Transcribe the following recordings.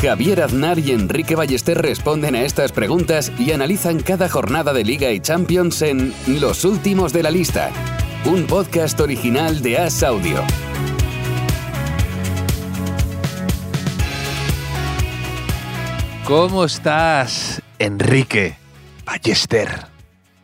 Javier Aznar y Enrique Ballester responden a estas preguntas y analizan cada jornada de Liga y Champions en Los Últimos de la Lista, un podcast original de As Audio. ¿Cómo estás, Enrique Ballester?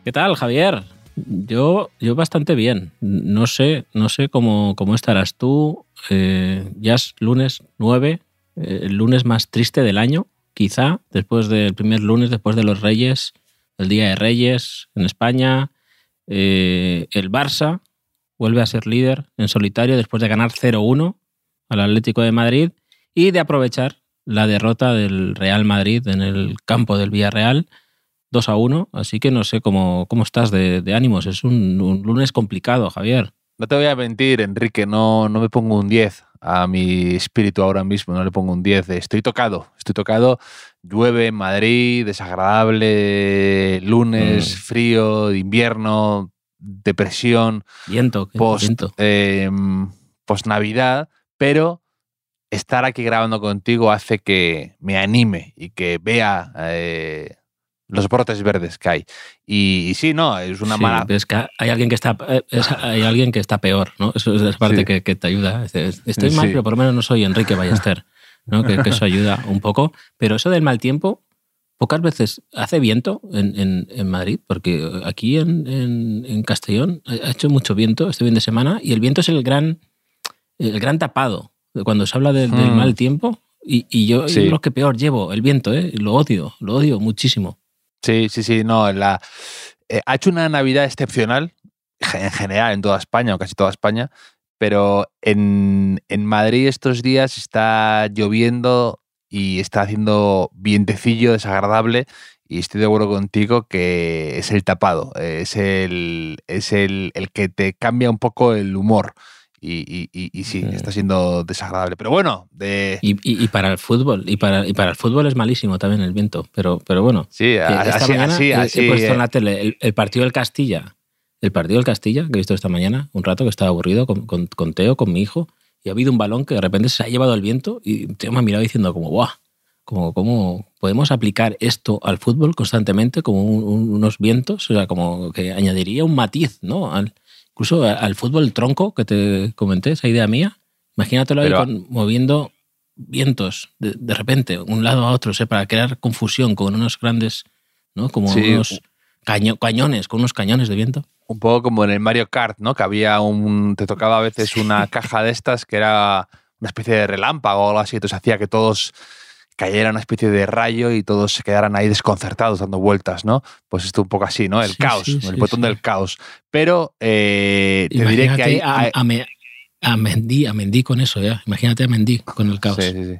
¿Qué tal, Javier? Yo, yo bastante bien. No sé, no sé cómo, cómo estarás tú. Eh, ya es lunes 9, eh, el lunes más triste del año, quizá, después del primer lunes, después de los Reyes, el Día de Reyes en España. Eh, el Barça vuelve a ser líder en solitario después de ganar 0-1 al Atlético de Madrid y de aprovechar la derrota del Real Madrid en el campo del Villarreal 2 a 1. Así que no sé cómo, cómo estás de, de ánimos. Es un, un, lunes complicado, Javier. No te voy a mentir, Enrique, no, no me pongo un 10 a mi espíritu ahora mismo, no le pongo un 10. Estoy tocado, estoy tocado. Llueve en Madrid, desagradable, lunes, mm. frío, invierno, depresión. Viento, post, viento. Eh, post Navidad, pero estar aquí grabando contigo hace que me anime y que vea eh, los brotes verdes que hay. Y, y sí, no, es una Sí, mala. es que hay alguien que está eh, es- hay alguien que está peor, ¿no? Eso es la parte Sí. que, que te ayuda. Estoy mal, Sí. pero por lo menos no soy Enrique Ballester, ¿no? Que, que eso ayuda un poco. Pero eso del mal tiempo, pocas veces hace viento en, en- en Madrid, porque aquí en, en- Castellón ha hecho mucho viento este fin de semana y el viento es el gran, el gran tapado. Cuando se habla del- del Hmm. mal tiempo, y, y yo es lo que peor llevo, el viento, ¿eh? Lo odio, lo odio muchísimo. Sí, sí, sí, no. La, eh, ha hecho una Navidad excepcional, en general, en toda España, o casi toda España, pero en, en Madrid estos días está lloviendo y está haciendo vientecillo desagradable. Y estoy de acuerdo contigo que es el tapado, es el, es el, el que te cambia un poco el humor. Y, y- y- sí, está siendo desagradable. Pero bueno, de, Y, y- para el fútbol, y para, y para el fútbol es malísimo también el viento, pero, pero bueno. sí, a- esta así, mañana así, así, he puesto eh, en la tele el, el partido del Castilla, el partido del Castilla, que he visto esta mañana, un rato que estaba aburrido con, con- con Teo, con mi hijo, y ha habido un balón que de repente se ha llevado el viento y Teo me ha mirado diciendo como, ¡guau! Como, ¿Cómo podemos aplicar esto al fútbol constantemente como un- un- unos vientos? O sea, como que añadiría un matiz, ¿no? Al, incluso al fútbol tronco que te comenté, esa idea mía. Imagínatelo ahí Pero- con- moviendo vientos de, de repente, un lado a otro, sea, para crear confusión con unos grandes, ¿no? Como Sí. unos caño- cañones, con unos cañones de viento. un poco como en el Mario Kart, ¿no? Que había un. Te tocaba a veces una caja de estas que era una especie de relámpago o algo así. Entonces hacía que todos cayera una especie de rayo y todos se quedaran ahí desconcertados dando vueltas, ¿no? Pues esto un poco así, ¿no? El Sí, caos, sí, el botón del caos. Pero eh, te diré que hay. A, hay- a, Me- a Mendy, a Mendy con eso, ya. Imagínate a Mendy con el caos. Sí, sí, sí.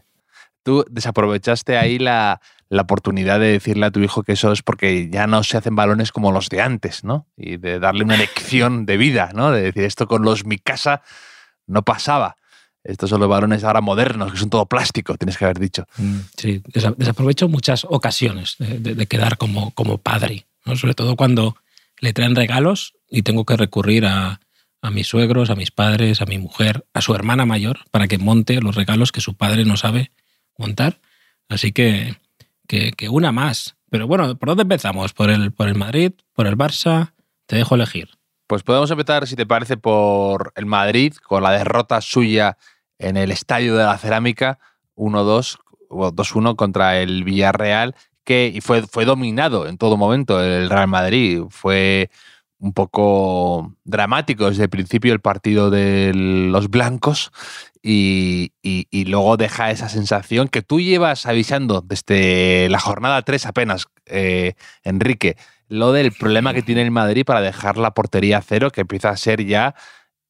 Tú desaprovechaste ahí la, la oportunidad de decirle a tu hijo que eso es porque ya no se hacen balones como los de antes, ¿no? Y de darle una lección de vida, ¿no? De decir, esto con los mi casa no pasaba. Estos son los balones ahora modernos, que son todo plástico, tienes que haber dicho. Mm, Sí, desa- desaprovecho muchas ocasiones de, de- de quedar como, como padre, ¿no? sobre todo cuando le traen regalos y tengo que recurrir a, a mis suegros, a mis padres, a mi mujer, a su hermana mayor, para que monte los regalos que su padre no sabe montar. Así que, que, que una más. Pero bueno, ¿por dónde empezamos? ¿Por el, ¿Por el Madrid? ¿Por el Barça? Te dejo elegir. Pues podemos empezar, si te parece, por el Madrid, con la derrota suya en el Estadio de la Cerámica, 1-2, o 2-1 contra el Villarreal, que y fue, fue dominado en todo momento el Real Madrid. Fue un poco dramático desde el principio el partido de los blancos y, y- luego deja esa sensación que tú llevas avisando desde la jornada 3 apenas, eh, Enrique, lo del problema que tiene el Madrid para dejar la portería cero, que empieza a ser ya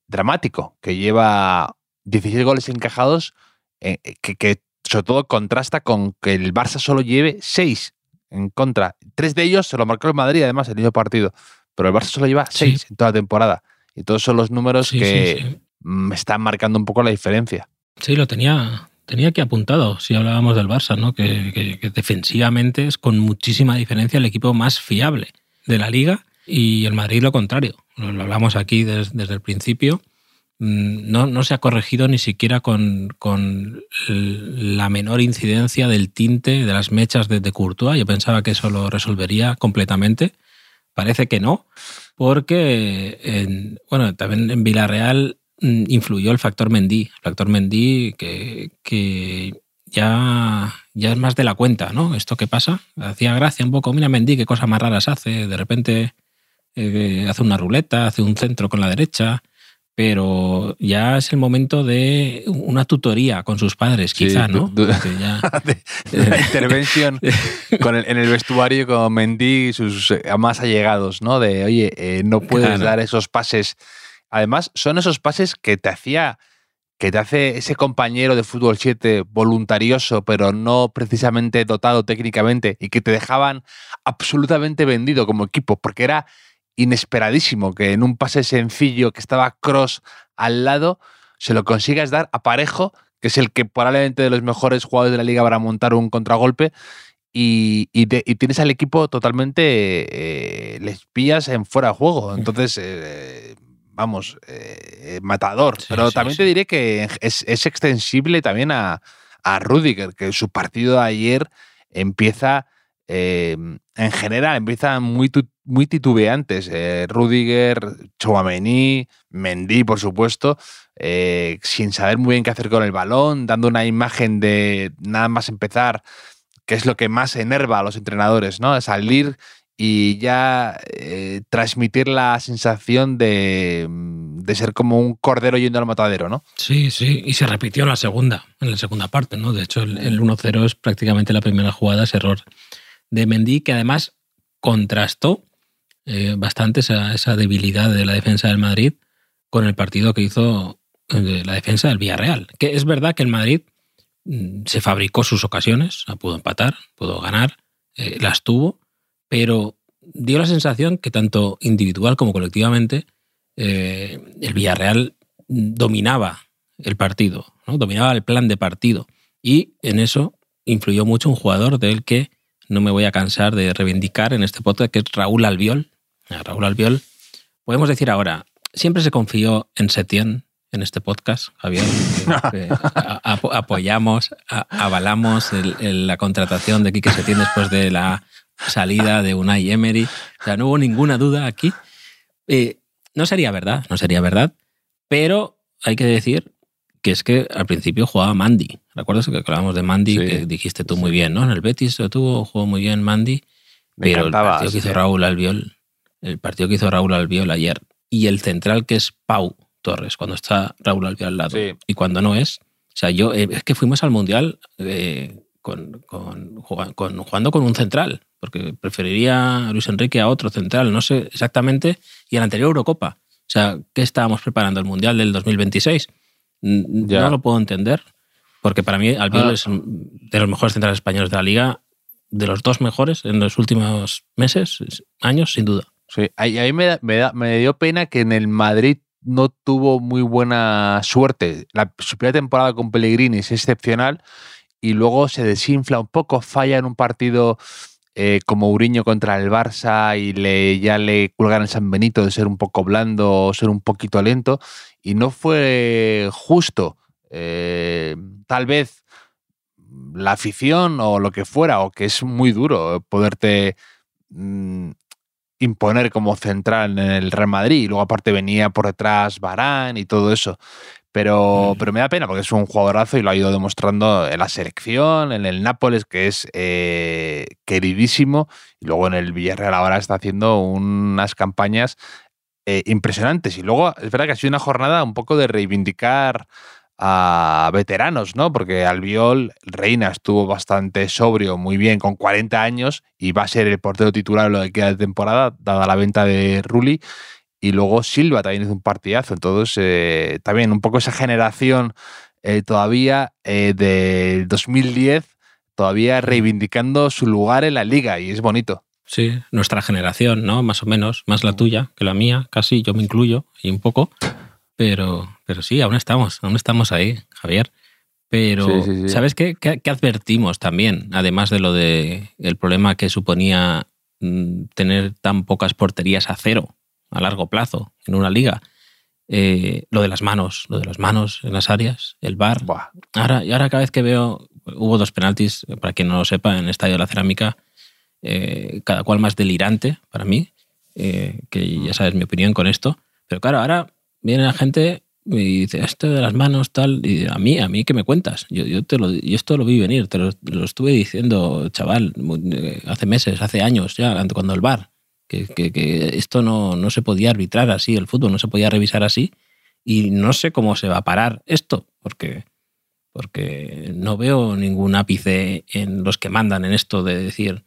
dramático, que lleva 16 goles encajados, eh, que, que sobre todo contrasta con que el Barça solo lleve 6 en contra. Tres de ellos se lo marcó el Madrid, además, el mismo partido. Pero el Barça solo lleva seis en toda la temporada. Y todos son los números que me están marcando un poco la diferencia. Sí, lo tenía, tenía aquí apuntado, si hablábamos del Barça, ¿no? Que, defensivamente es con muchísima diferencia el equipo más fiable de la liga y el Madrid lo contrario. Lo, hablamos aquí desde el principio. Mm, no, no, se ha corregido ni siquiera con, con, la menor incidencia del tinte de las mechas de, de Courtois. Yo pensaba que eso lo resolvería completamente. Parece que no, porque en, bueno, también en Villarreal mm, influyó el factor Mendy. El factor Mendy que, que ya, ya es más de la cuenta, ¿no? Esto que pasa. Hacía gracia un poco. Mira Mendy, qué cosas más raras hace. De repente eh, hace una ruleta, hace un centro con la derecha pero ya es el momento de una tutoría con sus padres, quizá, ¿no? de, intervención con en el vestuario con Mendy y sus eh, más allegados, ¿no? De, oye, eh, no puedes dar esos pases. Además, son esos pases que te hacía que te hace ese compañero de fútbol 7 voluntarioso, pero no precisamente dotado técnicamente, y que te dejaban absolutamente vendido como equipo, porque era inesperadísimo que en un pase sencillo que estaba Cross al lado se lo consigas dar a Parejo, que es el que probablemente de los mejores jugadores de la liga para montar un contragolpe. Y, tienes al equipo totalmente, eh, les pillas en fuera de juego. Entonces, eh, vamos, eh, matador. Pero también te diré que es, extensible también a, a Rudiger, que su partido de ayer empieza en general empiezan muy, muy titubeantes. Eh, Rudiger, Chouameni, Mendy, por supuesto, eh, sin saber muy bien qué hacer con el balón, dando una imagen de nada más empezar, que es lo que más enerva a los entrenadores, ¿no? Salir y ya eh, transmitir la sensación de, de, ser como un cordero yendo al matadero, ¿no? Sí, sí, y se repitió en la segunda, en la segunda parte, ¿no? De hecho, el, el 1-0 es prácticamente la primera jugada, ese error de Mendy, que además contrastó eh, bastante esa, debilidad de la defensa del Madrid con el partido que hizo eh, la defensa del Villarreal. Que es verdad que el Madrid mm, se fabricó sus ocasiones, pudo empatar, pudo ganar, eh, las tuvo, pero dio la sensación que tanto individual como colectivamente el Villarreal dominaba el partido, ¿no? dominaba el plan de partido. Y en eso influyó mucho un jugador del que no me voy a cansar de reivindicar en este podcast, que es Raúl Albiol. Raúl Albiol, podemos decir ahora, siempre se confió en Setién en este podcast, Javier. apoyamos, avalamos la contratación de Quique Setién después de la salida de Unai Emery. O sea, no hubo ninguna duda aquí. Eh, no sería verdad, no sería verdad, pero hay que decir que es que al principio jugaba Mandy. ¿Recuerdas que hablábamos de Mandy? que dijiste tú muy bien, ¿no? En el Betis lo tuvo, jugó muy bien Mandy. pero el partido que hizo Raúl Albiol, el partido que hizo Raúl Albiol ayer, y el central que es Pau Torres, cuando está Raúl Albiol al lado, y cuando no es. O sea, yo, eh, es que fuimos al Mundial eh, con, con, jugando con un central, porque preferiría a Luis Enrique a otro central, no sé exactamente, y en la anterior Eurocopa. O sea, ¿qué estábamos preparando? ¿El Mundial del 2026? No lo puedo entender, porque para mí Albiol ah. es de los mejores centrales españoles de la liga, de los dos mejores en los últimos meses, años, sin duda. Sí, a mí me, me, dio pena que en el Madrid no tuvo muy buena suerte. La, su primera temporada con Pellegrini es excepcional y luego se desinfla un poco, falla en un partido eh, como Uriño contra el Barça y le, ya le cuelgan el San Benito de ser un poco blando o ser un poquito lento y no fue justo. Eh, tal vez la afición o lo que fuera, o que es muy duro poderte mm, imponer como central en el Real Madrid. Y luego aparte venía por detrás Barán y todo eso. Pero, mm. pero me da pena porque es un jugadorazo y lo ha ido demostrando en la selección, en el Nápoles, que es eh, queridísimo, y luego en el Villarreal ahora está haciendo unas campañas eh, impresionantes. Y luego es verdad que ha sido una jornada un poco de reivindicar a veteranos, ¿no? Porque Albiol, Reina estuvo bastante sobrio, muy bien, con 40 años y va a ser el portero titular lo que queda de temporada, dada la venta de Rulli. Y luego Silva también hizo un partidazo. Entonces, eh, también un poco esa generación eh, todavía del 2010 todavía reivindicando su lugar en la liga y es bonito. Sí, nuestra generación, ¿no? Más o menos, más la tuya que la mía, casi, yo me incluyo y un poco. Pero, pero sí, aún estamos, aún estamos ahí, Javier. Pero, Sí, sí, sí. ¿sabes qué, qué, qué advertimos también? Además de lo de el problema que suponía mm, tener tan pocas porterías a cero a largo plazo en una liga. Eh, lo de las manos, lo de las manos en las áreas, el bar. Buah. Ahora, y ahora cada vez que veo, hubo dos penaltis, para quien no lo sepa, en el Estadio de la Cerámica, eh, cada cual más delirante para mí, eh, que ya sabes mi opinión con esto. Pero claro, ahora viene la gente y dice, esto de las manos, tal, y a mí, a mí, ¿qué me cuentas? Yo, yo, te lo, yo esto lo vi venir, te lo, lo estuve diciendo, chaval, hace meses, hace años ya, cuando el bar, que, que- esto no, no se podía arbitrar así, el fútbol no se podía revisar así, y no sé cómo se va a parar esto, porque, porque no veo ningún ápice en los que mandan en esto de decir,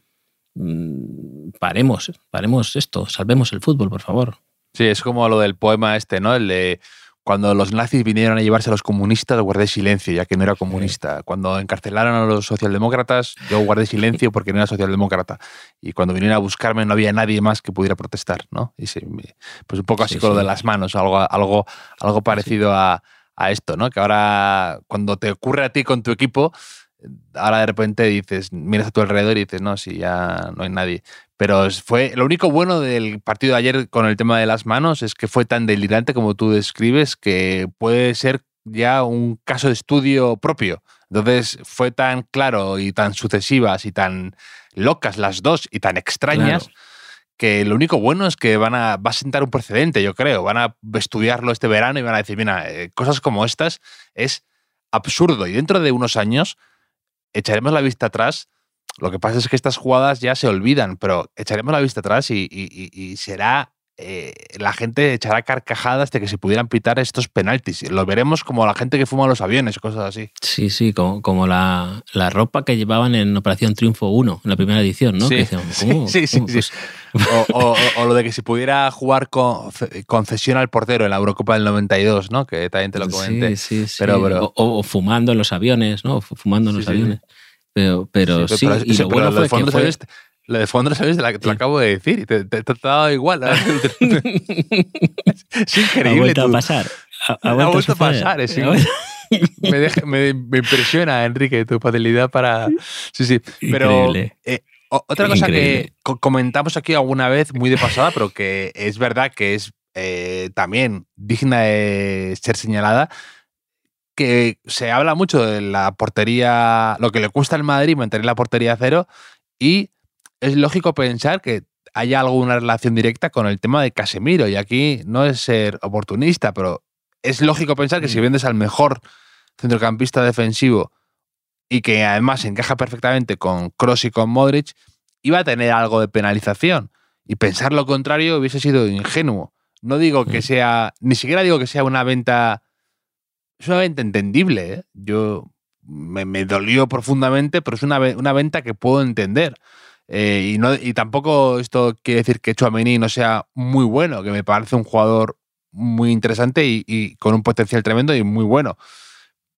mm, paremos, paremos esto, salvemos el fútbol, por favor. Sí, es como lo del poema este, ¿no? El de cuando los nazis vinieron a llevarse a los comunistas, guardé silencio, ya que no era comunista. Cuando encarcelaron a los socialdemócratas, yo guardé silencio porque no era socialdemócrata. Y cuando vinieron a buscarme no había nadie más que pudiera protestar, ¿no? Y sí, me- pues un poco así Sí, con lo de las manos, algo, algo, algo parecido a, a esto, ¿no? Que ahora cuando te ocurre a ti con tu equipo, ahora de repente dices, miras a tu alrededor y dices, no, si ya no hay nadie. Pero fue lo único bueno del partido de ayer con el tema de las manos es que fue tan delirante como tú describes que puede ser ya un caso de estudio propio. Entonces fue tan claro y tan sucesivas y tan locas las dos y tan extrañas Claro. que lo único bueno es que van a, va a sentar un precedente, yo creo. Van a estudiarlo este verano y van a decir, mira, eh, cosas como estas es absurdo. Y dentro de unos años echaremos la vista atrás. Lo que pasa es que estas jugadas ya se olvidan, pero echaremos la vista atrás y, y- será. Eh, la gente echará carcajadas de que se pudieran pitar estos penaltis. Lo veremos como la gente que fuma los aviones, cosas así. Sí, sí, como, como la, la ropa que llevaban en Operación Triunfo 1, en la primera edición, ¿no? Sí, Que decían, sí, sí, sí, ¿Cómo? sí. Pues, O, o- o lo de que si pudiera jugar con concesión al portero en la Eurocopa del 92, ¿no? Que también te lo comenté. Sí, sí, sí. Pero- pero- O, fumando en los aviones, ¿no? Fu- Fumando en los aviones. Pero, pero sí, pero- y lo bueno fue que fue... sabes- Lo de fondo, ¿sabes? Te, la, te lo acabo de decir te, te- te ha dado igual. es Ha increíble. vuelto a tu- pasar. Ha, ha Ha vuelto, a pasar, es Ha me, deja- me- me impresiona, Enrique, tu facilidad para. Sí, sí. Pero eh, otra cosa Increíble. que co- comentamos aquí alguna vez, muy de pasada, pero que es verdad que es eh, también digna de ser señalada, que se habla mucho de la portería, lo que le cuesta al Madrid mantener la portería a cero, y es lógico pensar que haya alguna relación directa con el tema de Casemiro. Y aquí no es ser oportunista, pero es lógico pensar que si Mm. vendes al mejor centrocampista defensivo y que además encaja perfectamente con Cross y con Modric, iba a tener algo de penalización. Y pensar lo contrario hubiese sido ingenuo. No digo que Mm. sea, ni siquiera digo que sea una venta, es una venta entendible. ¿eh? Yo me, me dolió profundamente, pero es una, una venta que puedo entender. Eh, y, tampoco esto quiere decir que Chouameni no sea muy bueno, que me parece un jugador muy interesante y, con un potencial tremendo y muy bueno.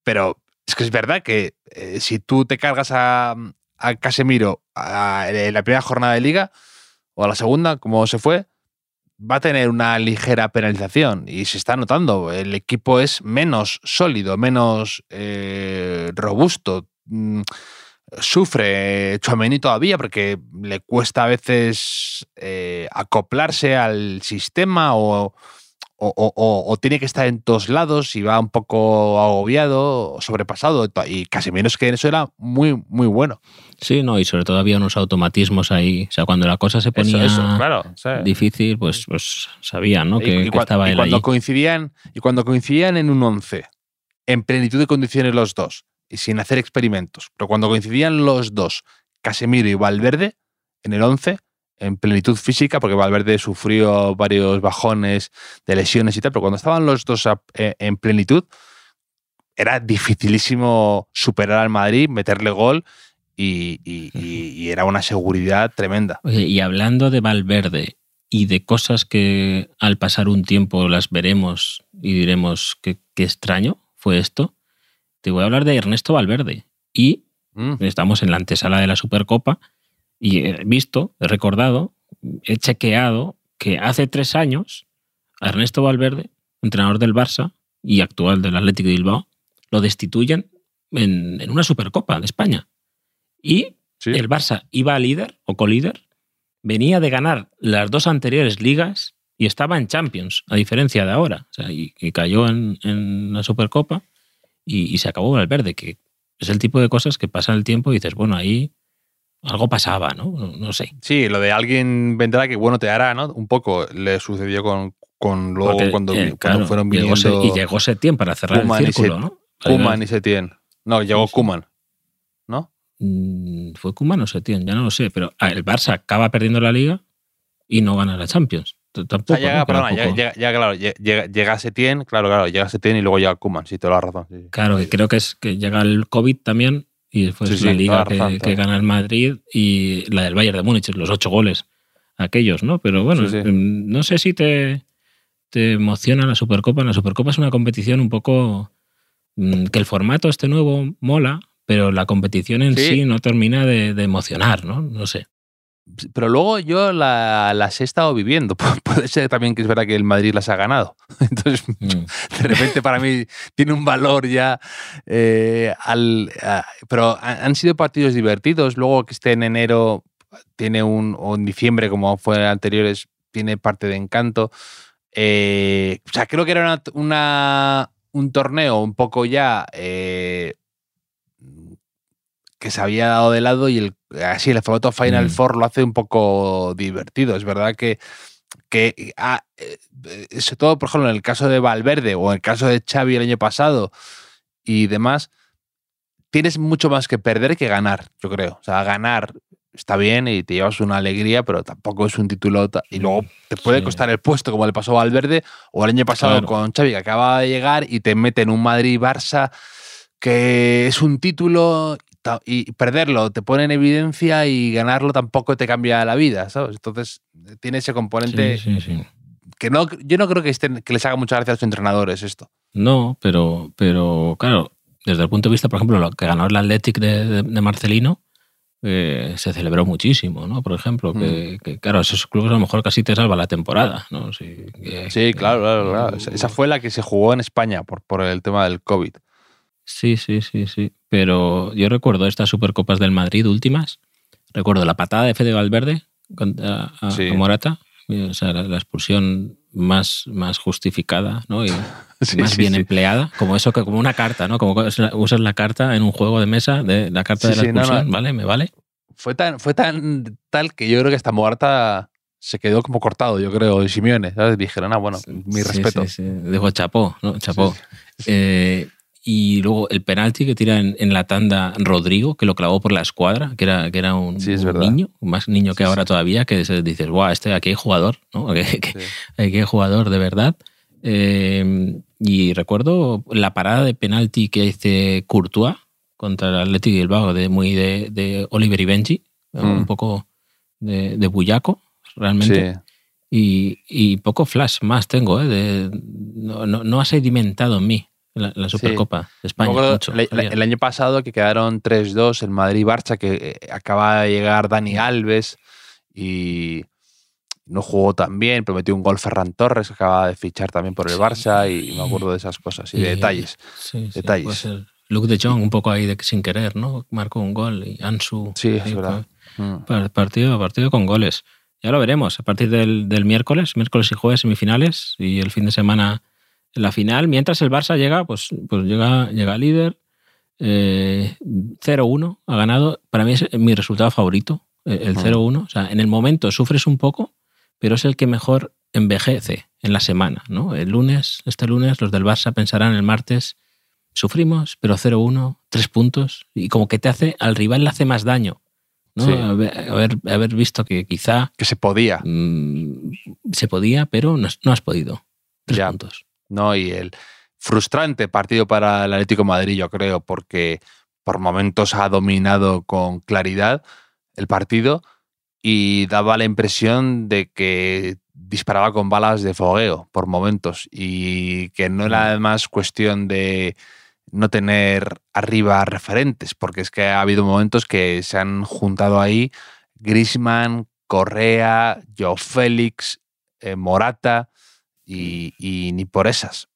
Pero es que es verdad que eh, si tú te cargas a, Casemiro en la primera jornada de liga o a la segunda, como se fue, va a tener una ligera penalización y se está notando. El equipo es menos sólido, menos eh, robusto. Mm, Sufre Chouameni todavía porque le cuesta a veces eh, acoplarse al sistema o, o- o- o- o tiene que estar en todos lados y va un poco agobiado, sobrepasado. Y Casemiro es que en eso era muy, muy bueno. Sí, no, y sobre todo había unos automatismos ahí. O sea, cuando la cosa se ponía claro. difícil, pues, pues sabían, ¿no? Que, y, que estaba y él cuando ahí. coincidían y cuando coincidían en un 11 en plenitud de condiciones los dos sin hacer experimentos. Pero cuando coincidían los dos Casemiro y Valverde en el 11 en plenitud física porque Valverde sufrió varios bajones de lesiones y tal pero cuando estaban los dos eh, en plenitud era dificilísimo superar al Madrid meterle gol y, y- y- y era una seguridad tremenda. Oye, y hablando de Valverde y de cosas que al pasar un tiempo las veremos y diremos que qué extraño fue esto, te voy a hablar de Ernesto Valverde y Mm. Estamos en la antesala de la Supercopa y he visto, he recordado, he chequeado que hace tres años a Ernesto Valverde, entrenador del Barça y actual del Atlético de Bilbao, lo destituyen en, en una Supercopa de España. Y Sí. el Barça iba a líder o colíder, venía de ganar las dos anteriores ligas y estaba en Champions, a diferencia de ahora. O sea, y, y cayó en, en la Supercopa y, y se acabó Valverde, que es el tipo de cosas que pasa el tiempo y dices, bueno, ahí algo pasaba, ¿no? No, no sé. Sí, lo de alguien vendrá que bueno te hará, ¿no? Un poco le sucedió con, con luego Porque, cuando, eh, cuando claro, fueron viniendo y llegó Setién para cerrar el círculo, ¿no? Kuman y Setien. No, llegó sí. Kuman, ¿no? Mm, ¿Fue Kuman o Setién? Ya no lo sé, pero el Barça acaba perdiendo la Liga y no gana la Champions. Tampoco. sea, llega, ¿no? Perdona, llega, poco. llega- llega, claro, lle- llega, llega Setien, claro, claro, llega Setien y luego llega Kuman, sí, te lo das razón. sí. Claro, que creo que es que llega el COVID también y después Sí, sí, la liga que, razón, que toda. gana el Madrid y la del Bayern de Múnich, los ocho goles aquellos, ¿no? Pero bueno, mm, no sé si te, te emociona la Supercopa. La Supercopa es una competición un poco mm, que el formato este nuevo mola, pero la competición en sí, Sí. no termina de, de emocionar, ¿no? No sé. Pero luego yo la- las he estado viviendo. Puede ser también que es verdad que el Madrid las ha ganado. Entonces, Mm. de repente para mí tiene un valor ya. eh, al, a- pero han sido partidos divertidos. Luego que esté en enero, tiene un. o en diciembre, como fue anteriores, tiene parte de encanto. Eh, o sea, creo que era una, una- un torneo un poco ya. eh, que se había dado de lado y el, así el formato Final Mm. Four lo hace un poco divertido. Es verdad que, que ah, eh, sobre todo, por ejemplo, en el caso de Valverde o en el caso de Xavi el año pasado y demás, tienes mucho más que perder que ganar, yo creo. O sea, ganar está bien y te llevas una alegría, pero tampoco es un título. Y luego te puede Sí. costar el puesto, como le pasó a Valverde, o el año pasado Claro. con Xavi, que acaba de llegar y te mete en un Madrid-Barça que es un título y perderlo te pone en evidencia y ganarlo tampoco te cambia la vida, ¿sabes? Entonces tiene ese componente Sí, sí, sí. que no, yo no creo que, estén, que les haga mucha gracia a los entrenadores esto. No, pero, pero claro, desde el punto de vista, por ejemplo, lo que ganó el Athletic de, de- de Marcelino, eh, se celebró muchísimo, ¿no? Por ejemplo, que, Mm. que, claro, esos clubes a lo mejor casi te salva la temporada, ¿no? Sí, que- Sí, claro, claro, claro. esa fue la que se jugó en España por, por el tema del COVID. Sí, sí, sí, sí. Pero yo recuerdo estas Supercopas del Madrid últimas. Recuerdo la patada de Fede Valverde contra a, Sí. a Morata. O sea, la, la expulsión más, más justificada, ¿no? Y Sí, más sí, bien empleada. Como eso, que como una carta, ¿no? Como usas la carta en un juego de mesa, de la carta de la no, expulsión, ¿vale? ¿Me vale? Fue tan, fue tan tal que yo creo que hasta Morata se quedó como cortado, yo creo, de Simeone. ¿sabes? Dijeron, ah, bueno, mi respeto. Sí, sí. Dijo chapó, ¿no? Chapó. Sí, Eh, y luego el penalti que tira en, en la tanda Rodrigo, que lo clavó por la escuadra, que era, que era un, Sí, es un niño, más niño que Sí, ahora sí. todavía, que se- dices, guau, este, aquí hay jugador, ¿no? Aquí, aquí hay jugador de verdad. Eh, y recuerdo la parada de penalti que hace Courtois contra el Atlético de Bilbao, de, muy de, de Oliver y Benji, Mm. un poco de, de bullaco, realmente. Y, y poco flash más tengo, ¿eh? De- no, no, no ha sedimentado en mí la, la Supercopa de España. Mucho, el, el año pasado que quedaron 3-2 el Madrid-Barça, que eh, acaba de llegar Dani Alves y no jugó tan bien, pero metió un gol Ferran Torres, que acaba de fichar también por el Barça, y me acuerdo de esas cosas y de Y- detalles. Sí, sí, detalles. puede ser. Luke de Jong, un poco ahí de sin querer, ¿no? Marcó un gol y Ansu. Sí, es verdad. Mm. fue par- Partido, partido con goles. Ya lo veremos a partir del, del miércoles, miércoles y jueves semifinales y el fin de semana la final. Mientras el Barça llega, pues, pues llega, llega líder. eh, 0-1 ha ganado. Para mí es mi resultado favorito, eh, el Ujú. 0-1. O sea, en el momento sufres un poco, pero es el que mejor envejece en la semana. ¿no? El lunes, este lunes, los del Barça pensarán el martes, sufrimos, pero 0-1, tres puntos, y como que te hace, al rival le hace más daño. ¿no? Sí. Haber, haber, haber visto que quizá Que se podía, mm, se podía, pero no, no has podido. Tres Ya. puntos. ¿No? Y el frustrante partido para el Atlético de Madrid, yo creo, porque por momentos ha dominado con claridad el partido y daba la impresión de que disparaba con balas de fogueo por momentos y que no era Mm. además cuestión de, no tener arriba referentes, porque es que ha habido momentos que se han juntado ahí Grisman, Correa, Joe Félix, eh, Morata y, y ni por esas.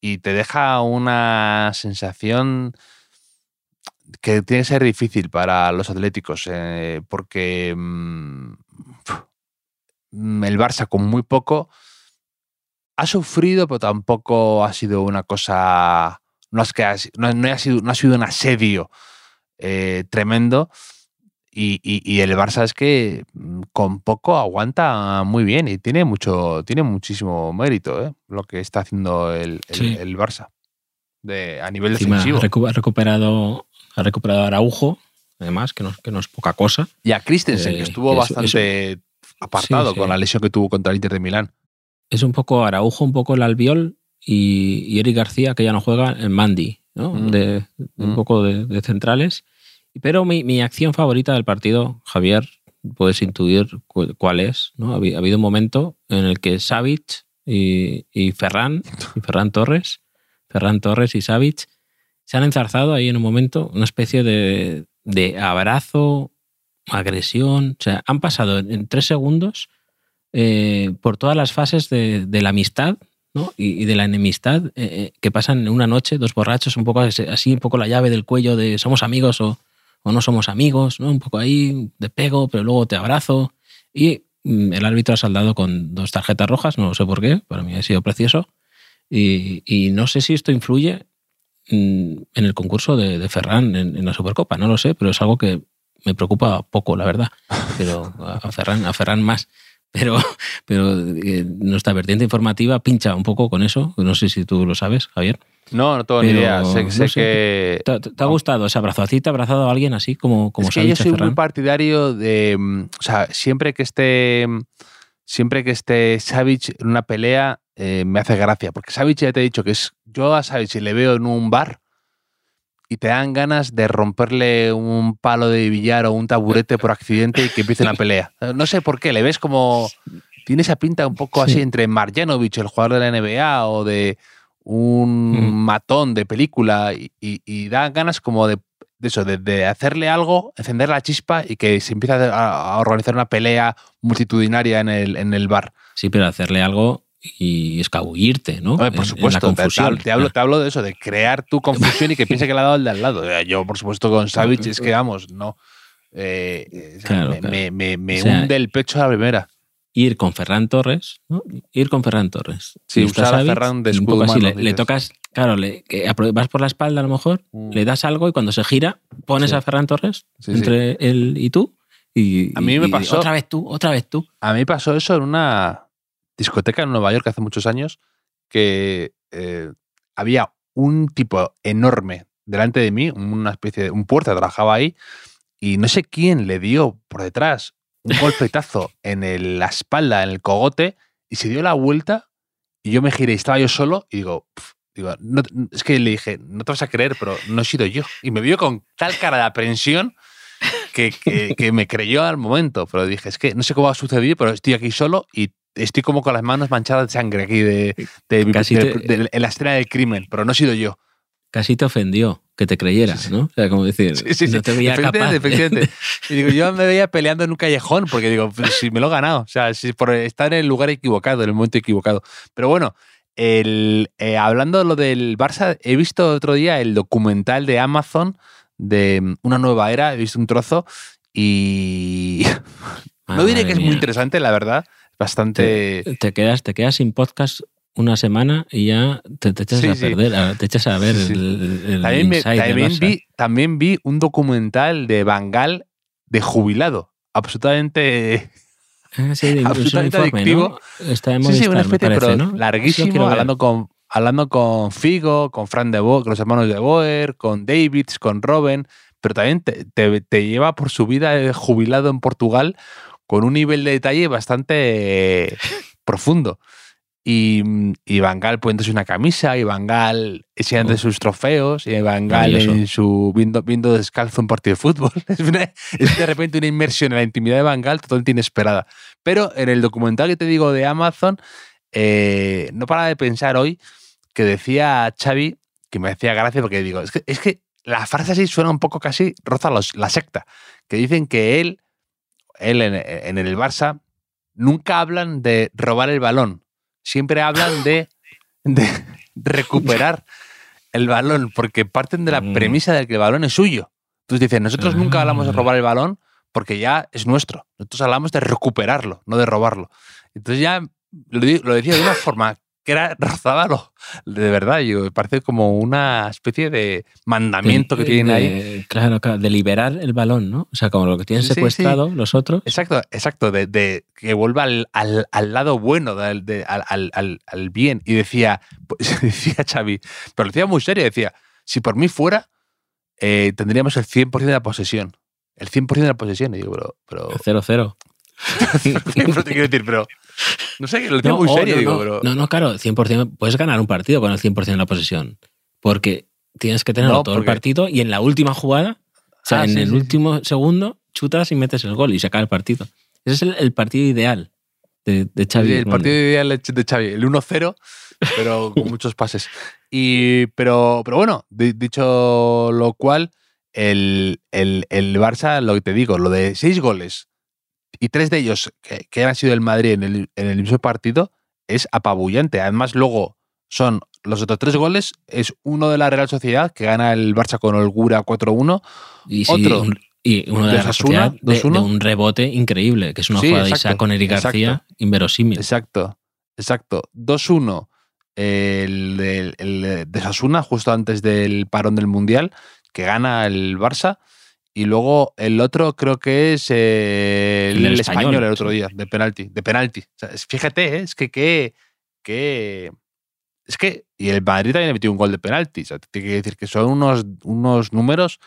Y te deja una sensación que tiene que ser difícil para los atléticos, eh, porque mm, mm, el Barça con muy poco ha sufrido, pero tampoco ha sido una cosa, no ha, sido, no ha sido un asedio eh, tremendo. Y, y- y el Barça es que mm, con poco aguanta muy bien y tiene mucho, tiene muchísimo mérito ¿eh? lo que está haciendo el, el- Sí. el Barça de, a nivel Encima defensivo. ha recu- ha recuperado, ha recuperado a Araujo, además, que no, que no es poca cosa. Y a Christensen, que Eh, estuvo bastante apartado Sí, con sí. la lesión que tuvo contra el Inter de Milán. Es un poco Araujo, un poco el Albiol y, y Eric García, que ya no juega, en Mandy, ¿no? Mm. De, un Mm. poco de, de centrales. Pero mi, mi acción favorita del partido, Javier, puedes intuir cu- cuál es. ¿no? Ha, habi- ha habido un momento en el que Savic y, y Ferran, Ferran Torres, Ferran Torres y Savic se han enzarzado ahí en un momento, una especie de, de abrazo, agresión. O sea, han pasado en, tres segundos eh, por todas las fases de, de la amistad ¿no? y, y de la enemistad eh, eh, que pasan en una noche, dos borrachos, un poco así, un poco la llave del cuello de somos amigos o, o no somos amigos, un poco ahí de pego, pero luego te abrazo. Y mm, el árbitro ha saldado con dos tarjetas rojas, no sé por qué, para mí ha sido precioso. Y, no sé si esto influye mm, en el concurso de, de Ferran en, la Supercopa, no lo sé, pero es algo que me preocupa poco, la verdad. Pero a Ferran, a Ferran más. Pero, pero eh, nuestra vertiente informativa pincha un poco con eso. No sé si tú lo sabes, Javier. No, no tengo ni Pero, idea. Sé, no sé sé. que. ¿Te, ha gustado ese abrazo? ¿A ti te ha abrazado a alguien así como, como es que yo soy muy partidario de. mm, O sea, siempre que esté. Siempre que esté Savic en una pelea, eh, me hace gracia. Porque Savic ya te he dicho que es. Yo a Savic le veo en un bar y te dan ganas de romperle un palo de billar o un taburete por accidente y que empiece una pelea. Eh, No sé por qué, le ves como. Tiene esa pinta un poco así Sí. entre Marjanovic, el jugador de la NBA, o de un Mm. matón de película y, y, y da ganas como de, de eso, de, de hacerle algo, encender la chispa y que se empiece a, a organizar una pelea multitudinaria en el, en el bar. Sí, pero hacerle algo y escabullirte, ¿no? En- por en la supuesto, te, te confusión. hablo, te hablo- te hablo de eso, de crear tu confusión y que piense que le ha dado el de al lado. Yo, por supuesto, con Savic es que vamos, no. Eh, eh, Claro, me, claro. me- me- me O sea, hunde el pecho a la primera. Ir con Ferran Torres, ¿no? Ir con Ferran Torres. Sí, usar a Savic, Ferran de escudo poco así, humano, le, le tocas, claro, le, vas por la espalda a lo mejor, Mm. le das algo y cuando se gira, pones Sí. a Ferran Torres Sí, sí. entre él y tú. Y, A mí me y pasó- Otra vez tú, otra vez tú. A mí pasó eso en una discoteca en Nueva York hace muchos años, que eh, había un tipo enorme delante de mí, una especie de un puerta, trabajaba ahí, y no sé quién le dio por detrás un golpetazo en el- la espalda, en el cogote, y se dio la vuelta, y yo me giré, y estaba yo solo, y digo, digo no- es que le dije, no te vas a creer, pero no he sido yo. Y me vio con tal cara de aprensión que, que- que me creyó al momento, pero dije, es que no sé cómo ha sucedido, pero estoy aquí solo y estoy como con las manos manchadas de sangre aquí de, de- Casi de- te- de- en la escena del crimen, pero no he sido yo. Casi te ofendió que te creyera, Sí, sí. ¿no? O sea, como decir, Sí, no te veía capaz. efectivamente. Y digo, yo me veía peleando en un callejón porque digo, pues, si me lo he ganado, o sea, si por estar en el lugar equivocado, en el momento equivocado. Pero bueno, el, eh, hablando de lo del Barça, he visto otro día el documental de Amazon de mm, Una Nueva Era, he visto un trozo y no diré que es muy interesante, la verdad, bastante... te quedas, te quedas sin podcast una semana y ya te, te echas Sí, a sí. perder, a- te echas a ver Sí, sí. el, el También, me- vi, también vi un documental de Bangal de jubilado, absolutamente Ah, sí, de- un absolutamente informe, adictivo. ¿no? Está en Sí, sí, Movistar, una especie, parece, pero ¿no? Eso larguísimo, hablando con, hablando con Figo, con Fran de Boer, con los hermanos de Boer, con Davids, con Robin, pero también te, te- te lleva por su vida jubilado en Portugal con un nivel de detalle bastante profundo. Y, y Van Gaal poniéndose una camisa, y Van Gaal enseñando sus trofeos, y Van Gaal en su, viendo, viendo descalzo un partido de fútbol. Es, una- es de repente una inmersión en la intimidad de Van Gaal totalmente inesperada. Pero en el documental que te digo de Amazon, eh, no para de pensar hoy que decía Xavi que me hacía gracia porque digo, es que, es que la frase así suena un poco casi roza los- la secta, que dicen que él, él en, en el Barça, nunca hablan de robar el balón, siempre hablan de, de recuperar el balón, porque parten de la Mm. premisa de que el balón es suyo. Entonces dicen, nosotros nunca hablamos de robar el balón porque ya es nuestro. Nosotros hablamos de recuperarlo, no de robarlo. Entonces ya lo decía de una forma que era rozaba lo- de verdad. Yo, parece como una especie de mandamiento que De- tienen ahí. Claro, claro, de liberar el balón, ¿no? O sea, como lo que tienen Sí, sí, secuestrado los otros. Exacto, exacto, de, de que vuelva al, al- al lado bueno, al, al- bien. Y decía, pues, decía Xavi, pero lo decía muy serio, decía, si por mí fuera, eh, tendríamos el 100% de la posesión. El 100% de la posesión. Y digo, pero, pero, 0-0. pero te quiero decir, pero, no sé, lo No, muy oh, serio, no, digo, no, pero... no, no, claro, 100%. Puedes ganar un partido con el 100% de la posesión. Porque tienes que tenerlo todo el partido y en la última jugada, o sea, Ah, en sí, el sí, sí. último segundo, chutas y metes el gol y se acaba el partido. Ese es el, el partido ideal de, de Xavi. Sí, el partido ideal de Xavi, el 1-0, pero con muchos pases. Y, pero, pero bueno, di- dicho lo cual, el, el, el Barça, lo que te digo, lo de seis goles y tres de ellos que, que han sido el Madrid en el, en el mismo partido, es apabullante. Además, luego son los otros tres goles, es uno de la Real Sociedad, que gana el Barça con holgura 4-1. Y, Otro. un- y uno de, la Sociedad de, 2-1. de un rebote increíble, que es una Sí, jugada de Isaac con Eric García exacto. inverosímil. Exacto, exacto. 2-1 el, del- el de Sasuna, justo antes del parón del Mundial, que gana el Barça. Y luego el otro creo que es eh, el, español, Español, el otro día, de penalti. De penalti. O sea, es- fíjate, ¿eh? es que qué. qué- Es que. Y el Madrid también metió un gol de penalti. O sea, tiene que decir que son unos, unos números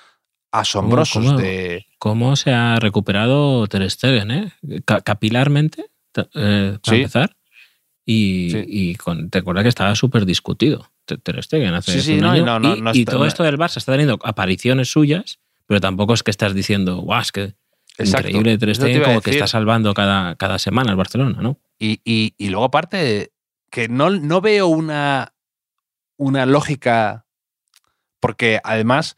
asombrosos cómo? de. ¿Cómo se ha recuperado Ter Stegen, eh? Ca- capilarmente, eh, para Sí. empezar. Y, Sí. y con, te acuerdas que estaba súper discutido Ter- Stegen hace Sí, sí, un no, año. no, no, y, no y está- todo esto del Barça está teniendo apariciones suyas, pero tampoco es que estás diciendo, guau, es que Exacto. increíble Ter Stegen como que está salvando cada, cada semana el Barcelona, ¿no? Y, y- y luego, aparte, que no, no veo una, una lógica. Porque además,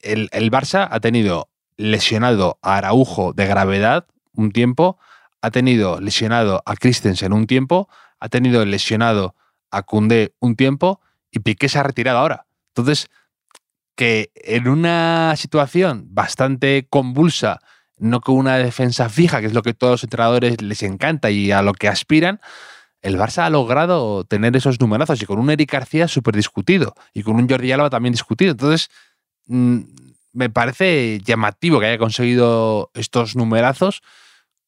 el, el Barça ha tenido lesionado a Araujo de gravedad un tiempo, ha tenido lesionado a Christensen un tiempo, ha tenido lesionado a Koundé un tiempo y Piqué se ha retirado ahora. Entonces, que en una situación bastante convulsa, no con una defensa fija, que es lo que a todos los entrenadores les encanta y a lo que aspiran, el Barça ha logrado tener esos numerazos y con un Eric García súper discutido y con un Jordi Alba también discutido. Entonces, mm, me parece llamativo que haya conseguido estos numerazos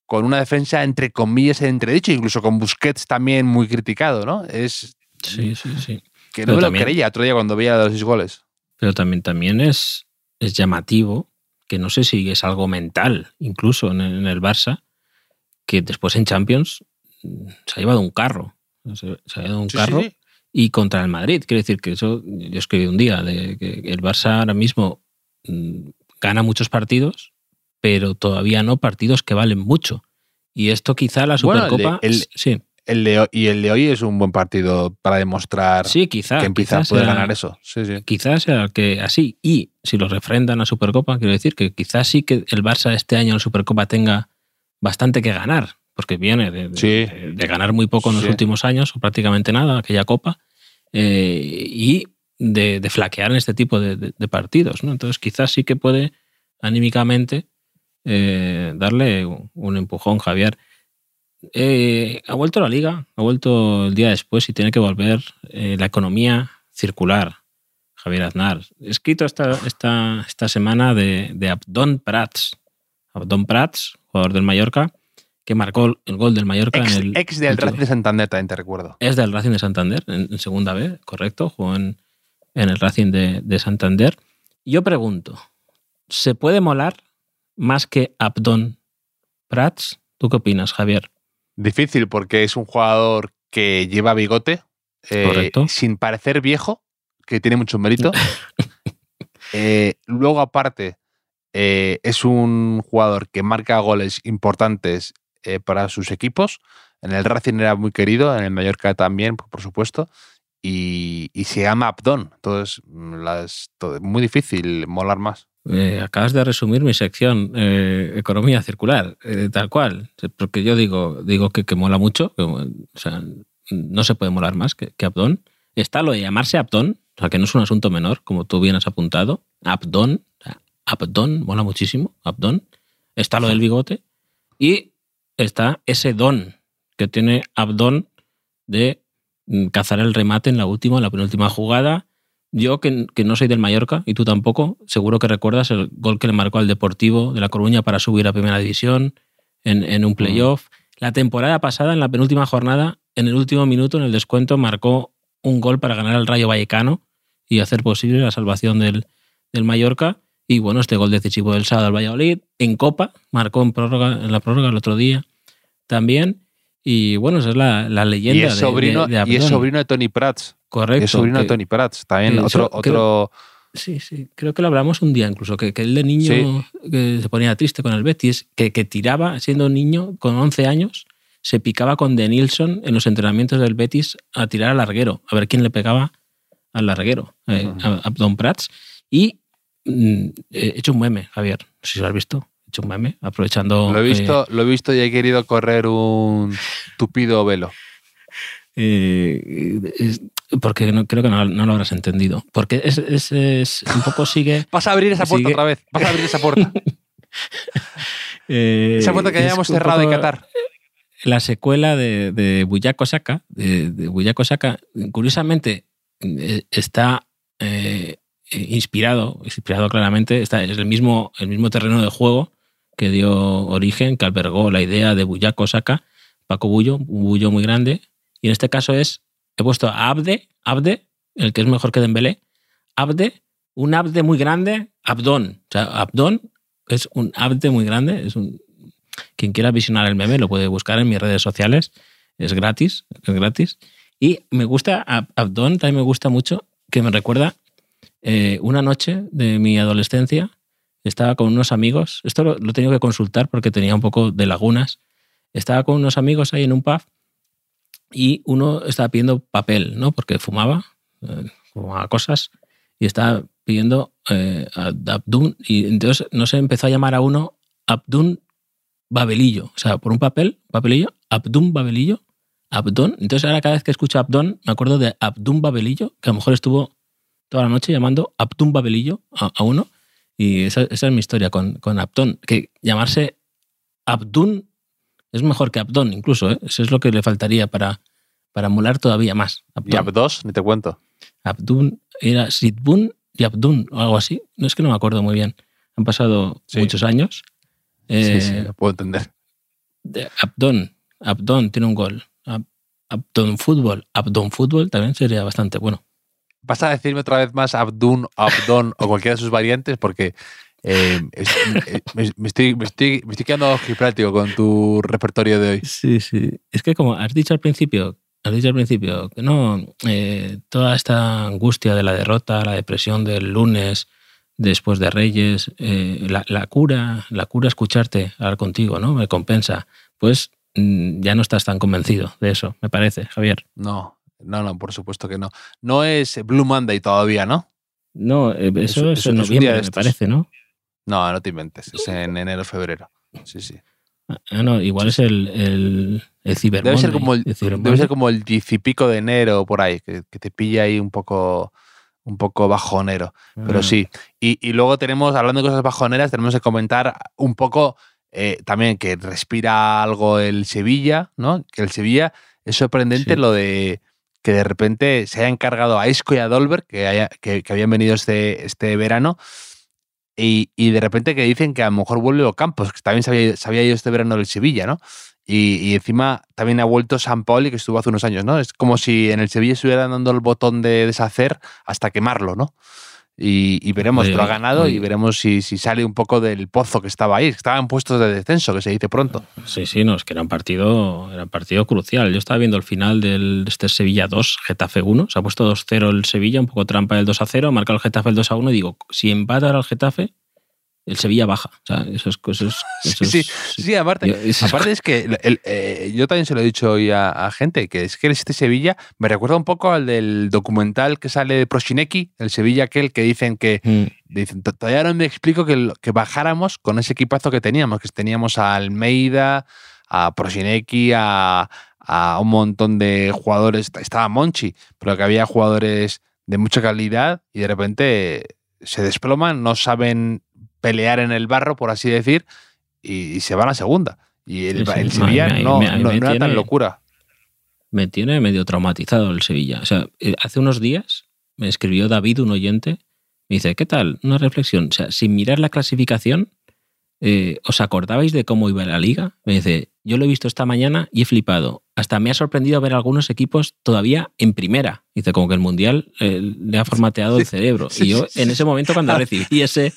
con una defensa entre comillas en entredicho, incluso con Busquets también muy criticado, ¿no? Es Sí, sí, sí. que no Pero me lo también- creía otro día cuando veía los seis goles. Pero también, también es, es llamativo, que no sé si es algo mental, incluso en el, en el Barça, que después en Champions mm, se ha llevado un carro. Se, se ha llevado un Sí, carro sí. y contra el Madrid. Quiero decir que eso, yo escribí un día, de que el Barça ahora mismo mm, gana muchos partidos, pero todavía no partidos que valen mucho. Y esto quizá la Bueno, el Supercopa... el- sí, El de, y el de hoy es un buen partido para demostrar sí, quizá. que empieza a quizá poder sea- ganar eso. Sí, sí. quizás sea que así. Y si lo refrendan a Supercopa, quiero decir que quizás sí que el Barça este año en la Supercopa tenga bastante que ganar, porque viene de, ganar muy poco en los últimos años, o prácticamente nada, aquella Copa, eh, y de, de flaquear en este tipo de, partidos. ¿no? Entonces quizás sí que puede anímicamente eh, darle un, un empujón, Javier. Eh, ha vuelto la liga, ha vuelto el día después y tiene que volver eh, la economía circular. Javier Aznar. He escrito esta, esta, esta semana de, de Abdon Prats. Abdon Prats, jugador del Mallorca, que marcó el gol del Mallorca Ex, en el. ex del el- Racing de Santander, también te recuerdo. Es del Racing de Santander, en, en segunda vez, correcto. Jugó en, en el Racing de, de Santander. Yo pregunto, ¿se puede molar más que Abdon Prats? ¿Tú qué opinas, Javier? Difícil porque es un jugador que lleva bigote, eh, sin parecer viejo, que tiene mucho mérito. Eh, luego, aparte, eh, es un jugador que marca goles importantes para sus equipos. En el Racing era muy querido, en el Mallorca también, por supuesto. y, y se llama Abdón. Entonces, las, todo- muy difícil molar más. Eh, acabas de resumir mi sección, eh, economía circular, eh, tal cual. Porque yo digo, digo que, mola mucho, no se puede molar más que, que Abdón. Está lo de llamarse Abdón, o sea, que no es un asunto menor, como tú bien has apuntado. Abdón, o sea, Abdón, mola muchísimo, Abdón. Está lo del bigote. Y está ese don que tiene Abdón de mm, cazar el remate en la última, en la penúltima jugada. Yo, que, que no soy del Mallorca, y tú tampoco, seguro que recuerdas el gol que le marcó al Deportivo de La Coruña para subir a Primera División en, en un playoff. La temporada pasada, en la penúltima jornada, en el último minuto, en el descuento, marcó un gol para ganar al Rayo Vallecano y hacer posible la salvación del, del Mallorca. Y bueno, este gol decisivo del sábado al Valladolid, en Copa, marcó en, prórroga, en la prórroga el otro día también. Y bueno, esa es la, la leyenda Y es, de- sobrino, de, de y es sobrino de Tony Prats. Correcto. es sobrino de Tony Prats. También otro, creo- otro Sí, sí, creo que lo hablamos un día incluso, que, que él de niño que se ponía triste con el Betis, que, que tiraba, siendo niño, con 11 años, se picaba con De Nilsson en los entrenamientos del Betis a tirar al larguero, a ver quién le pegaba al larguero, eh, a, a Don Prats. Y mm, he hecho un meme, Javier, no sé si lo has visto, he hecho un meme, aprovechando... Lo he eh, visto, lo he visto y he querido correr un tupido velo. eh, es- porque no, creo que no, no lo habrás entendido. Porque es, es- es- un poco sigue... Vas a abrir esa puerta Sigue- otra vez. Vas a abrir esa puerta. eh, esa puerta que hayamos cerrado poco- Qatar. la secuela de, de Buyako Saka, de, de Buyako Saka, curiosamente eh, está eh, inspirado, inspirado claramente, está, es el mismo, el mismo terreno de juego que dio origen, que albergó la idea de Buyako Saka, Paco Bullo, un Bullo muy grande, y en este caso es, he puesto a Abde, Abde, el que es mejor que Dembélé, Abde, un Abde muy grande, Abdón, o Abdón es un Abde muy grande, es un, quien quiera visionar el meme lo puede buscar en mis redes sociales. Es gratis, es gratis. Y me gusta, Ab- Abdón también me gusta mucho, que me recuerda eh, una noche de mi adolescencia. Estaba con unos amigos, esto lo, lo he que consultar porque tenía un poco de lagunas. Estaba con unos amigos ahí en un pub y uno estaba pidiendo papel, ¿no? Porque fumaba, eh, fumaba cosas y estaba pidiendo eh, a- Abdún. Y entonces no se empezó a llamar a uno Abdún Babelillo. O sea, por un papel, papelillo, Abdún Babelillo, Abdón. Entonces ahora cada vez que escucho Abdón me acuerdo de Abdún Babelillo, que a lo mejor estuvo toda la noche llamando Abdún Babelillo a, uno. Y esa, esa es mi historia con, con. Que llamarse Abdún es mejor que Abdón incluso. ¿eh? Eso es lo que le faltaría para, para molar todavía más. Y Abdos, ni te cuento. Abdún era Sidbun y Abdún o algo así. No es que no me acuerdo muy bien. Han pasado Sí. muchos años. sí, sí, Eh, lo puedo entender. de Abdón. Abdón tiene un gol. Ab- Fútbol. Abdón Fútbol también sería bastante bueno. Vas a decirme otra vez más Abdún, Abdón o cualquiera de sus variantes porque eh, es- eh, me, estoy, me, estoy, me estoy quedando ojiplático con tu repertorio de hoy. Sí, sí. Es que como has dicho al principio, has dicho al principio que no, eh, toda esta angustia de la derrota, la depresión del lunes después de Reyes, eh, la, la cura, la cura escucharte hablar contigo, ¿no? Me compensa. Pues mm, ya no estás tan convencido de eso, me parece, Javier. No, no, no, por supuesto que no. No es Blue Monday todavía, ¿no? No, eh, eso Es- es, en noviembre, me parece, ¿no? No, no te inventes. Es en enero, febrero. Sí, sí. Ah, no, igual es el, el, el Cyber Debe ser, como el, el debe ser como el pico de enero por ahí, que, que te pilla ahí un poco, un poco bajonero. Pero Ah, sí. Y, y luego tenemos, hablando de cosas bajoneras, tenemos que comentar un poco eh, también que respira algo el Sevilla, ¿no? Que el Sevilla es sorprendente Sí. lo de que de repente se haya encargado a Isco y a Dolberg, que, haya- que, que habían venido este, este verano, y, de repente que dicen que a lo mejor vuelve Ocampos, que también se había ido este verano del Sevilla, ¿no? Y, y encima también ha vuelto San Paoli, que estuvo hace unos años, ¿no? Es como si en el Sevilla estuvieran dando el botón de deshacer hasta quemarlo, ¿no? Y, y veremos, lo ha ganado y oye. veremos si, si sale un poco del pozo que estaba ahí, estaba en puestos de descenso, que se dice pronto. Sí, sí, no, es que era un partido, era un partido crucial. Yo estaba viendo el final del este Sevilla 2, Getafe 1. Se ha puesto 2-0 el Sevilla, un poco trampa el 2-0, ha marcado el Getafe el 2-1 y digo, si empata ahora el Getafe, el Sevilla baja. O sea, esas cosas. Sí, sí, sí, aparte, aparte es que eh, yo también se lo he dicho hoy a, gente, que es que este Sevilla me recuerda un poco al del documental que sale de Proshineki, el Sevilla aquel que dicen que mm. dicen, todavía no me explico que, que bajáramos con ese equipazo que teníamos, que teníamos a Almeida, a Proshineki, a, a un montón de jugadores, estaba Monchi, pero que había jugadores de mucha calidad y de repente se desploman, no saben pelear en el barro, por así decir, y, se van a segunda. Y el, Sevilla no, era tan locura. Me tiene medio traumatizado el Sevilla. O sea, eh, hace unos días me escribió David, un oyente, me dice, ¿qué tal? Una reflexión. O sea, sin mirar la clasificación, eh, ¿os acordabais de cómo iba la liga? Me dice, yo lo he visto esta mañana y he flipado. Hasta me ha sorprendido ver algunos equipos todavía en primera. Dice, como que el Mundial eh, le ha formateado el cerebro. y yo en ese momento cuando recibí ese,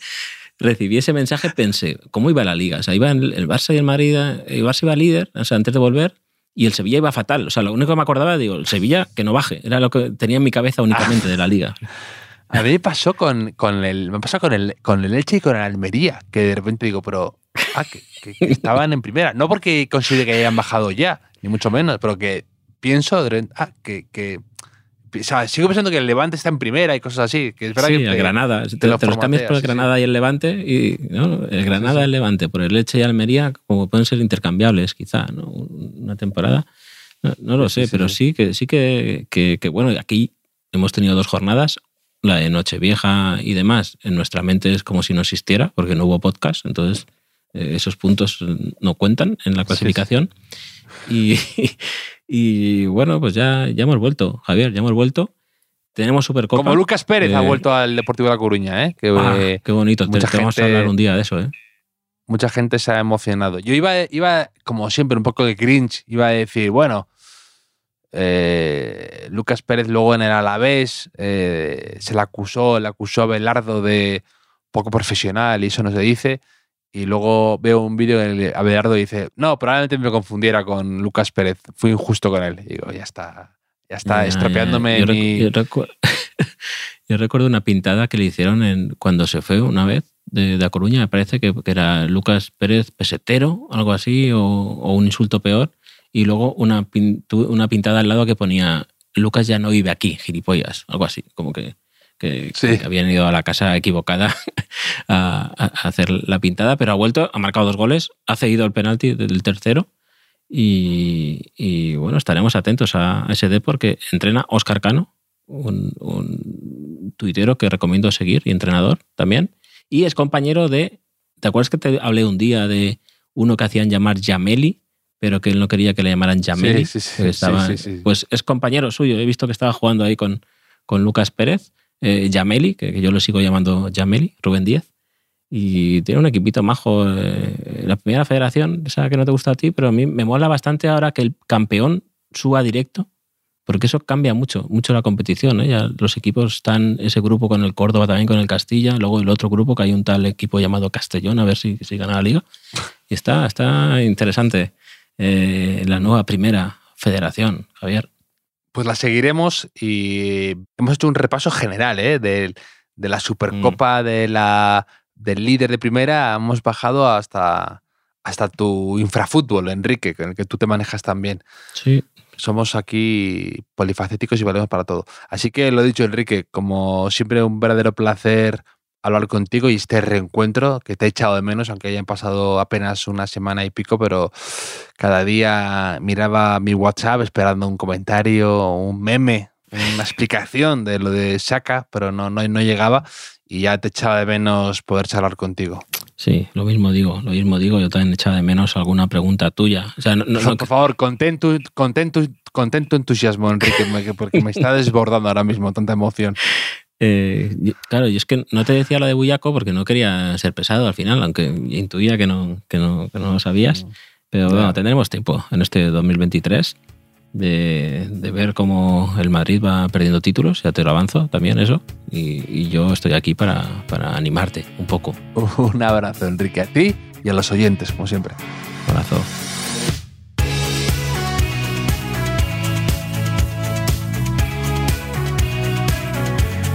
recibí ese mensaje pensé, ¿cómo iba la liga? O sea, iba el Barça y el Madrid, el Barça iba líder, o sea, antes de volver, y el Sevilla iba fatal. O sea, lo único que me acordaba, digo, el Sevilla que no baje. Era lo que tenía en mi cabeza únicamente de la liga. A mí me pasó con, con el. Me pasó con el, con el Elche y con el Almería, que de repente digo, pero. Ah, que, estaban en primera. No porque considere que hayan bajado ya, ni mucho menos, pero que pienso, ah, que, que o sea, sigo pensando que el Levante está en primera y cosas así. Que es verdad sí, que el Granada. Te, los cambias por el Granada y el Levante. Y, El Granada y el Levante por el Leche y Almería, como pueden ser intercambiables, quizá, ¿no? Una temporada. No, lo sé, pero sí que sí que, que, bueno, aquí hemos tenido dos jornadas, la de Nochevieja y demás, en nuestra mente es como si no existiera, porque no hubo podcast, entonces eh, esos puntos no cuentan en la clasificación. Y, y bueno, pues ya, ya hemos vuelto, Javier, ya hemos vuelto. Tenemos Supercopa. Como Lucas Pérez ha eh, vuelto al Deportivo de La Coruña, ¿eh? ah, qué bonito, mucha tenemos que hablar un día de eso, ¿eh? Mucha gente se ha emocionado. Yo iba, iba, como siempre, un poco de cringe. Iba a decir, bueno, eh, Lucas Pérez luego en el Alavés eh, se le acusó, le acusó a Belardo de poco profesional y eso no se dice. Y luego veo un vídeo en el Belardo dice, no, probablemente me confundiera con Lucas Pérez, fui injusto con él. Y digo, ya está, ya está estropeándome yo, yo, recuerdo, una pintada que le hicieron en, cuando se fue una vez de, de A Coruña, me parece que, era Lucas Pérez pesetero, algo así, o, o un insulto peor y luego una, una pintada al lado que ponía Lucas ya no vive aquí, gilipollas, algo así, como que, que, habían ido a la casa equivocada a, hacer la pintada, pero ha vuelto, ha marcado dos goles, ha cedido el penalti del tercero y, bueno, estaremos atentos a ese D porque entrena Oscar Cano, un, un tuitero que recomiendo seguir y entrenador también, y es compañero de, ¿te acuerdas que te hablé un día de uno que hacían llamar Yameli? pero que él no quería que le llamaran Jameli. Sí, sí, sí, pues es compañero suyo. He visto que estaba jugando ahí con, con Lucas Pérez, eh, Jameli, que, yo lo sigo llamando Jameli, Rubén Díez. Y tiene un equipito majo. Eh, la primera federación, esa que no te gusta a ti, pero a mí me mola bastante ahora que el campeón suba directo, porque eso cambia mucho, mucho la competición. Ya los equipos están, ese grupo con el Córdoba, también con el Castilla, luego el otro grupo, que hay un tal equipo llamado Castellón, a ver si, si gana la liga. Y está, está interesante. Eh, la nueva primera federación, Javier? Pues la seguiremos y hemos hecho un repaso general ¿eh? de, la Supercopa mm. de la, del líder de primera. Hemos bajado hasta, hasta tu infrafútbol, Enrique, con el que tú te manejas también. Sí. Somos aquí polifacéticos y valemos para todo. Así que lo dicho, Enrique, como siempre, un verdadero placer hablar contigo y este reencuentro que te he echado de menos, aunque hayan pasado apenas una semana y pico, pero cada día miraba mi WhatsApp esperando un comentario, un meme, una explicación de lo de Shaka, pero no, no, no llegaba y ya te echaba de menos poder charlar contigo. Sí, lo mismo digo, lo mismo digo, yo también echaba de menos alguna pregunta tuya. por favor, contento, contento, contento entusiasmo, Enrique, porque me está desbordando ahora mismo tanta emoción. Eh, claro, y es que no te decía lo de Buyaco porque no quería ser pesado al final, aunque intuía que no, que no, que no lo sabías. Pero bueno, tendremos tiempo en este 2023 de, de, ver cómo el Madrid va perdiendo títulos, ya te lo avanzo también eso, y, y, yo estoy aquí para, para animarte un poco. Un abrazo, Enrique, a ti y a los oyentes, como siempre. Un abrazo.